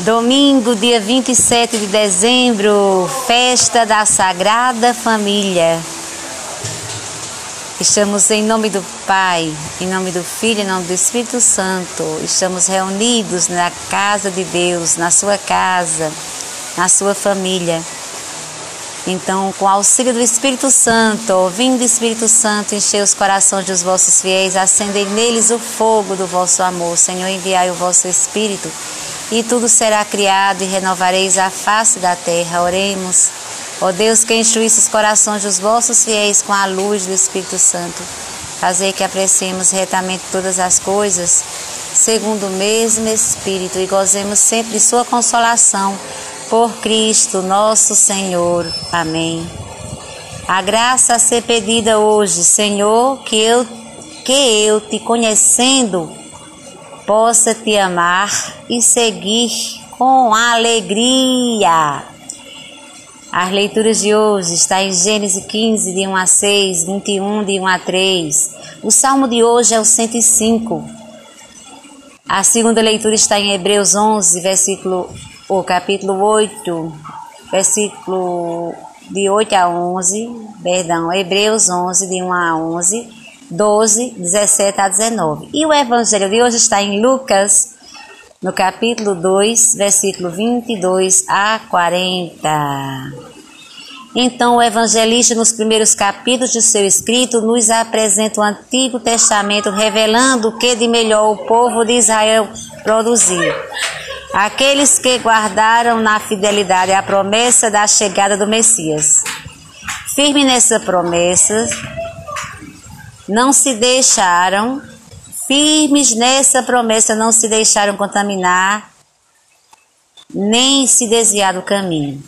Domingo, dia 27 de dezembro, festa da Sagrada Família. Estamos em nome do Pai, em nome do Filho, em nome do Espírito Santo. Estamos reunidos na casa de Deus, na sua casa, na sua família. Então, com o auxílio do Espírito Santo, ouvindo o Espírito Santo, encher os corações dos vossos fiéis, acendei neles o fogo do vosso amor. Senhor, enviai o vosso Espírito e tudo será criado e renovareis a face da terra. Oremos. Ó Deus, que enchuísse os corações dos vossos fiéis com a luz do Espírito Santo. Fazer que apreciemos retamente todas as coisas, segundo o mesmo Espírito, e gozemos sempre de Sua consolação. Por Cristo nosso Senhor. Amém. A graça a ser pedida hoje, Senhor, que eu, que eu te conhecendo, possa te amar e seguir com alegria. As leituras de hoje está em Gênesis 15, de 1 a 6, 21, de 1 a 3. O salmo de hoje é o 105. A segunda leitura está em Hebreus 11, versículo, o capítulo 8, versículo de 8 a 11, perdão, Hebreus 11, de 1 a 11 12, 17 a 19. E o evangelho de hoje está em Lucas, no capítulo 2, versículo 22 a 40. Então, o evangelista, nos primeiros capítulos de seu escrito, nos apresenta o Antigo Testamento, revelando o que de melhor o povo de Israel produziu. Aqueles que guardaram na fidelidade a promessa da chegada do Messias. Firme nessa promessa, não se deixaram, firmes nessa promessa, não se deixaram contaminar, nem se desviar do caminho.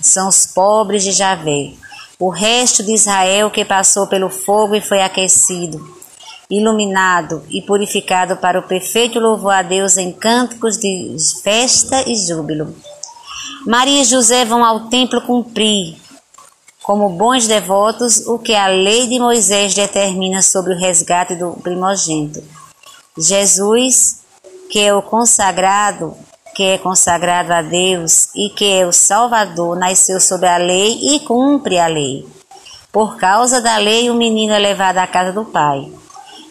São os pobres de Javé, o resto de Israel que passou pelo fogo e foi aquecido, iluminado e purificado para o perfeito louvor a Deus em cânticos de festa e júbilo. Maria e José vão ao templo cumprir como bons devotos, o que a lei de Moisés determina sobre o resgate do primogênito. Jesus, que é o consagrado, que é consagrado a Deus e que é o Salvador, nasceu sob a lei e cumpre a lei. Por causa da lei, o menino é levado à casa do pai.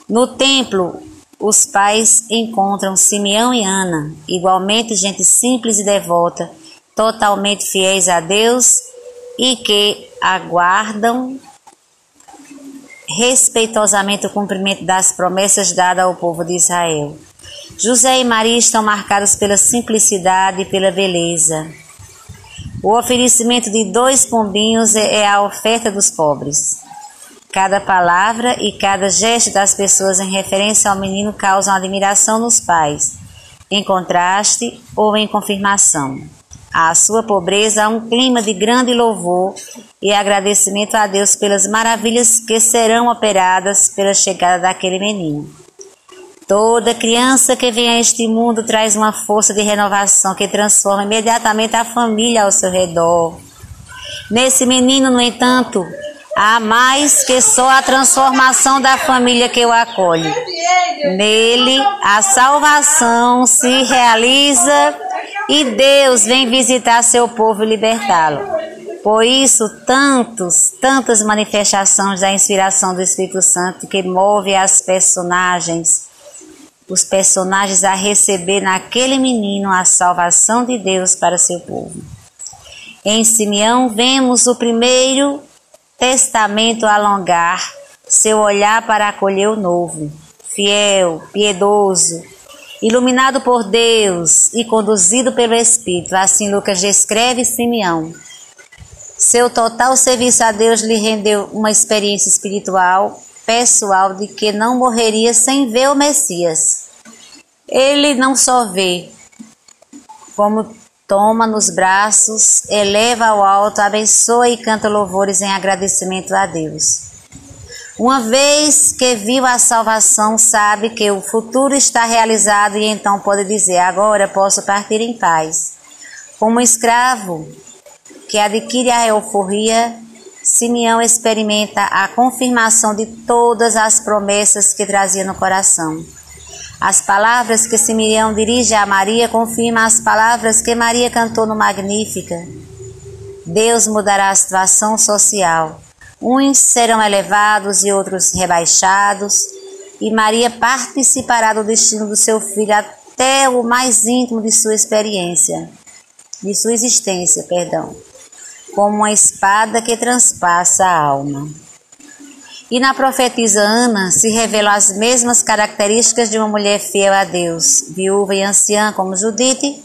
No templo, os pais encontram Simeão e Ana, igualmente gente simples e devota, totalmente fiéis a Deus e que aguardam respeitosamente o cumprimento das promessas dadas ao povo de Israel. José e Maria estão marcados pela simplicidade e pela beleza. O oferecimento de dois pombinhos é, é a oferta dos pobres. Cada palavra e cada gesto das pessoas em referência ao menino causam admiração nos pais, em contraste ou em confirmação à sua pobreza há um clima de grande louvor e agradecimento a Deus pelas maravilhas que serão operadas pela chegada daquele menino. Toda criança que vem a este mundo traz uma força de renovação que transforma imediatamente a família ao seu redor. Nesse menino, no entanto, há mais que só a transformação da família que o acolhe. Nele, a salvação se realiza e Deus vem visitar seu povo e libertá-lo. Por isso, tantos, tantas manifestações da inspiração do Espírito Santo que move as personagens, os personagens a receber naquele menino a salvação de Deus para seu povo. Em Simeão vemos o primeiro testamento alongar seu olhar para acolher o novo, fiel, piedoso, iluminado por Deus e conduzido pelo Espírito. Assim Lucas descreve Simeão. Seu total serviço a Deus lhe rendeu uma experiência espiritual pessoal de que não morreria sem ver o Messias. Ele não só vê, como toma nos braços, eleva ao alto, abençoa e canta louvores em agradecimento a Deus. Uma vez que viu a salvação, sabe que o futuro está realizado e então pode dizer: agora posso partir em paz. Como escravo que adquire a euforia, Simeão experimenta a confirmação de todas as promessas que trazia no coração. As palavras que Simeão dirige a Maria confirmam as palavras que Maria cantou no Magnífica. Deus mudará a situação social. Uns serão elevados e outros rebaixados, e Maria participará do destino do seu filho até o mais íntimo de sua experiência, de sua existência, perdão, como uma espada que transpassa a alma. E na profetisa Ana se revelam as mesmas características de uma mulher fiel a Deus, viúva e anciã como Judite.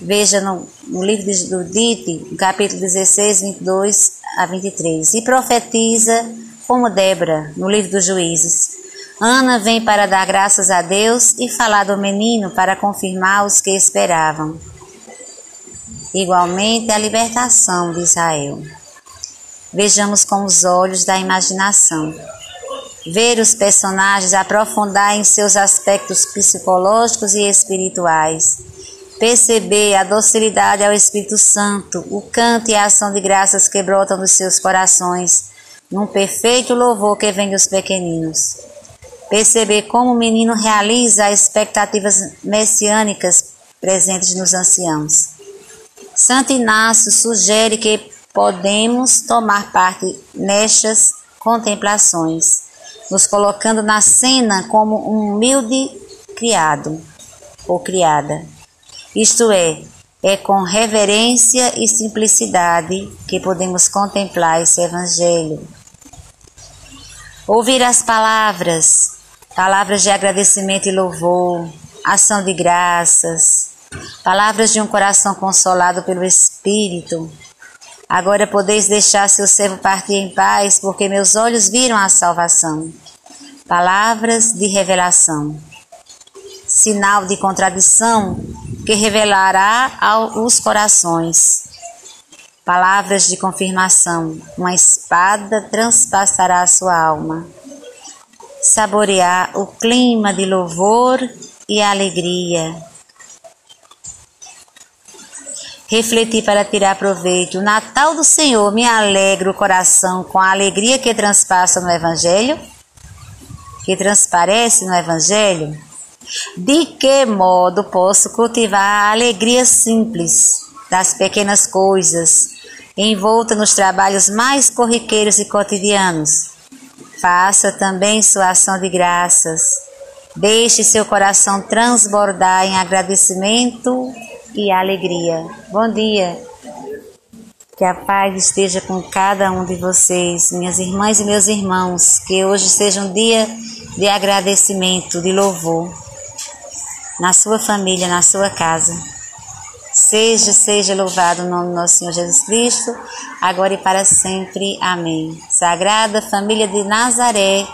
Veja no, no livro de Judite, capítulo 16, 22 a 23. E profetiza como Débora, no livro dos Juízes. Ana vem para dar graças a Deus e falar do menino para confirmar os que esperavam. Igualmente a libertação de Israel. Vejamos com os olhos da imaginação. Ver os personagens aprofundar em seus aspectos psicológicos e espirituais. Perceber a docilidade ao Espírito Santo, o canto e a ação de graças que brotam dos seus corações, num perfeito louvor que vem dos pequeninos. Perceber como o menino realiza as expectativas messiânicas presentes nos anciãos. Santo Inácio sugere que podemos tomar parte nestas contemplações, nos colocando na cena como um humilde criado ou criada. Isto é, é com reverência e simplicidade que podemos contemplar esse Evangelho. Ouvir as palavras, palavras de agradecimento e louvor, ação de graças, palavras de um coração consolado pelo Espírito, Agora podeis deixar seu servo partir em paz, porque meus olhos viram a salvação. Palavras de revelação. Sinal de contradição que revelará aos corações. Palavras de confirmação. Uma espada transpassará a sua alma. Saborear o clima de louvor e alegria refletir para tirar proveito. O Natal do Senhor me alegra o coração com a alegria que transpassa no Evangelho, que transparece no Evangelho. De que modo posso cultivar a alegria simples das pequenas coisas, envolta nos trabalhos mais corriqueiros e cotidianos? Faça também sua ação de graças. Deixe seu coração transbordar em agradecimento e alegria. Bom dia. Que a paz esteja com cada um de vocês, minhas irmãs e meus irmãos. Que hoje seja um dia de agradecimento, de louvor, na sua família, na sua casa. Seja, seja louvado o nome do nosso Senhor Jesus Cristo, agora e para sempre. Amém. Sagrada família de Nazaré,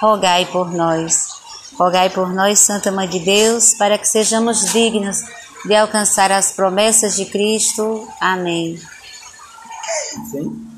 rogai por nós. Rogai por nós, Santa Mãe de Deus, para que sejamos dignos de alcançar as promessas de Cristo. Amém. Sim.